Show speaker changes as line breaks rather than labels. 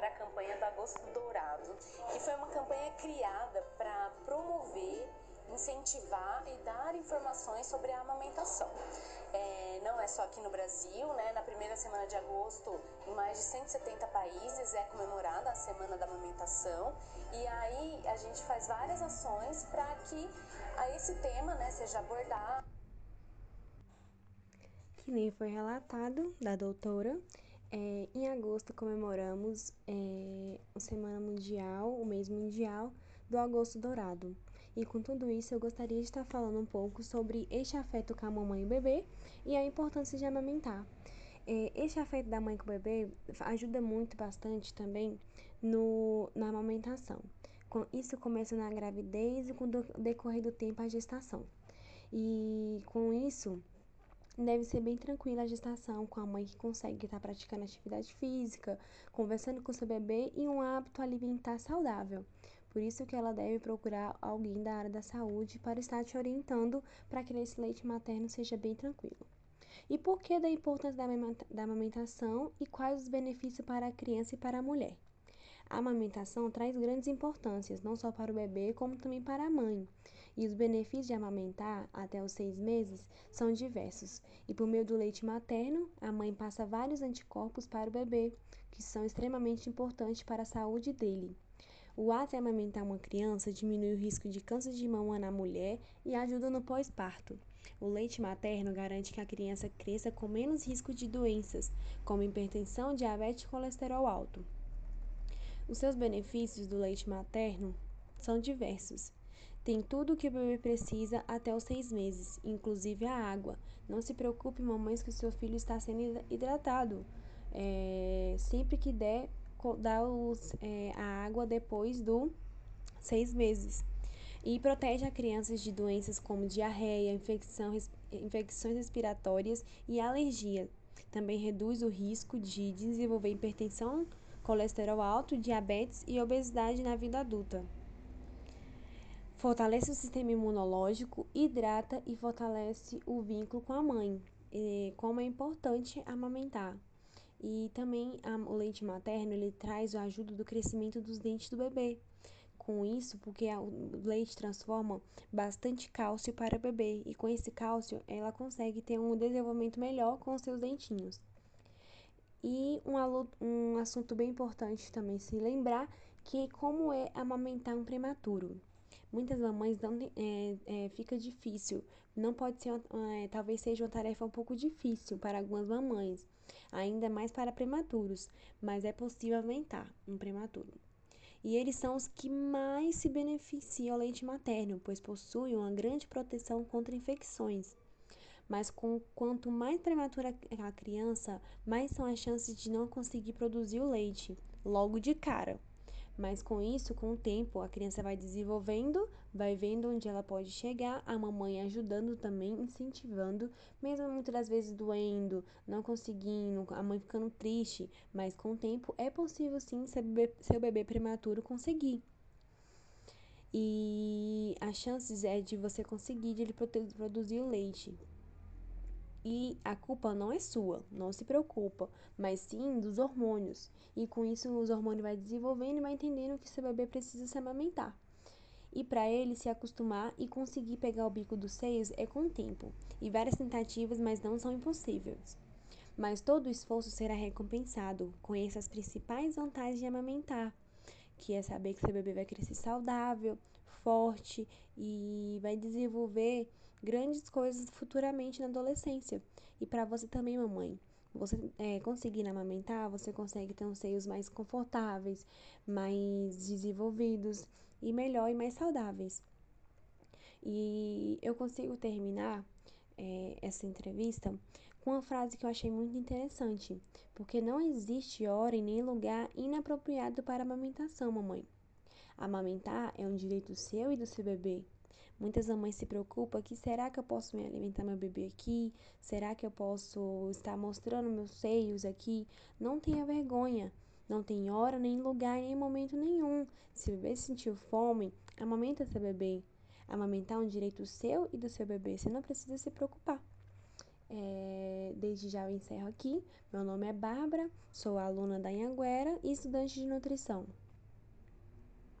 agora a campanha do Agosto Dourado, que foi uma campanha criada para promover incentivar e dar informações sobre a amamentação. É, não é só aqui no Brasil, né? Na primeira semana de agosto, em mais de 170 países é comemorada a Semana da Amamentação e aí a gente faz várias ações para que a esse tema, né, seja abordado.
Que nem foi relatado da doutora, é, em agosto comemoramos é, a Semana Mundial, o mês mundial do Agosto Dourado. E com tudo isso, eu gostaria de estar falando um pouco sobre este afeto com a mamãe e o bebê e a importância de amamentar. É, este afeto da mãe com o bebê ajuda muito bastante também no, na amamentação. Isso começa na gravidez e com o decorrer do tempo a gestação. E com isso, deve ser bem tranquila a gestação, com a mãe que consegue estar praticando atividade física, conversando com seu bebê e um hábito alimentar saudável. Por isso que ela deve procurar alguém da área da saúde para estar te orientando para que esse leite materno seja bem tranquilo. E por que da importância da amamentação e quais os benefícios para a criança e para a mulher? A amamentação traz grandes importâncias, não só para o bebê, como também para a mãe. E os benefícios de amamentar até os seis meses são diversos. E por meio do leite materno, a mãe passa vários anticorpos para o bebê, que são extremamente importantes para a saúde dele. O ato de amamentar uma criança diminui o risco de câncer de mama na mulher e ajuda no pós-parto. O leite materno garante que a criança cresça com menos risco de doenças, como hipertensão, diabetes e colesterol alto. Os seus benefícios do leite materno são diversos. Tem tudo o que o bebê precisa até os seis meses, inclusive a água. Não se preocupe, mamães, que o seu filho está sendo hidratado. É, sempre que der, dá os, é, a água depois do seis meses. E protege a crianças de doenças como diarreia, infecção, infecções respiratórias e alergia. Também reduz o risco de desenvolver hipertensão, colesterol alto, diabetes e obesidade na vida adulta. Fortalece o sistema imunológico, hidrata e fortalece o vínculo com a mãe. E como é importante amamentar. E também a, o leite materno ele traz a ajuda do crescimento dos dentes do bebê. Com isso, porque a, o leite transforma bastante cálcio para o bebê e com esse cálcio ela consegue ter um desenvolvimento melhor com seus dentinhos. E um, um assunto bem importante também se lembrar que como é amamentar um prematuro. Muitas mamães não é, é, fica difícil, não pode ser, é, talvez seja uma tarefa um pouco difícil para algumas mamães ainda mais para prematuros, mas é possível aumentar um prematuro. E eles são os que mais se beneficiam ao leite materno, pois possuem uma grande proteção contra infecções. Mas com quanto mais prematura a criança, mais são as chances de não conseguir produzir o leite logo de cara. Mas com isso, com o tempo, a criança vai desenvolvendo, vai vendo onde ela pode chegar, a mamãe ajudando também, incentivando, mesmo muitas das vezes doendo, não conseguindo, a mãe ficando triste, mas com o tempo é possível sim seu bebê, seu bebê prematuro conseguir. E as chances é de você conseguir de ele produzir o leite. E a culpa não é sua, não se preocupa, mas sim dos hormônios. E com isso os hormônios vai desenvolvendo e vai entendendo que seu bebê precisa se amamentar. E para ele se acostumar e conseguir pegar o bico dos seios é com tempo. E várias tentativas, mas não são impossíveis. Mas todo o esforço será recompensado. Conheça as principais vantagens de amamentar, que é saber que seu bebê vai crescer saudável, forte e vai desenvolver grandes coisas futuramente na adolescência. E para você também, mamãe. Você é, conseguir amamentar, você consegue ter uns seios mais confortáveis, mais desenvolvidos e melhor e mais saudáveis. E eu consigo terminar é, essa entrevista com uma frase que eu achei muito interessante, porque não existe hora e nem lugar inapropriado para amamentação, mamãe. Amamentar é um direito seu e do seu bebê. Muitas mamães se preocupam que será que eu posso me alimentar meu bebê aqui? Será que eu posso estar mostrando meus seios aqui? Não tenha vergonha. Não tem hora, nem lugar, nem momento nenhum. Se o bebê sentir fome, amamenta seu bebê. Amamentar é um direito seu e do seu bebê. Você não precisa se preocupar. É, desde já eu encerro aqui. Meu nome é Bárbara, sou aluna da Anhanguera e estudante de nutrição.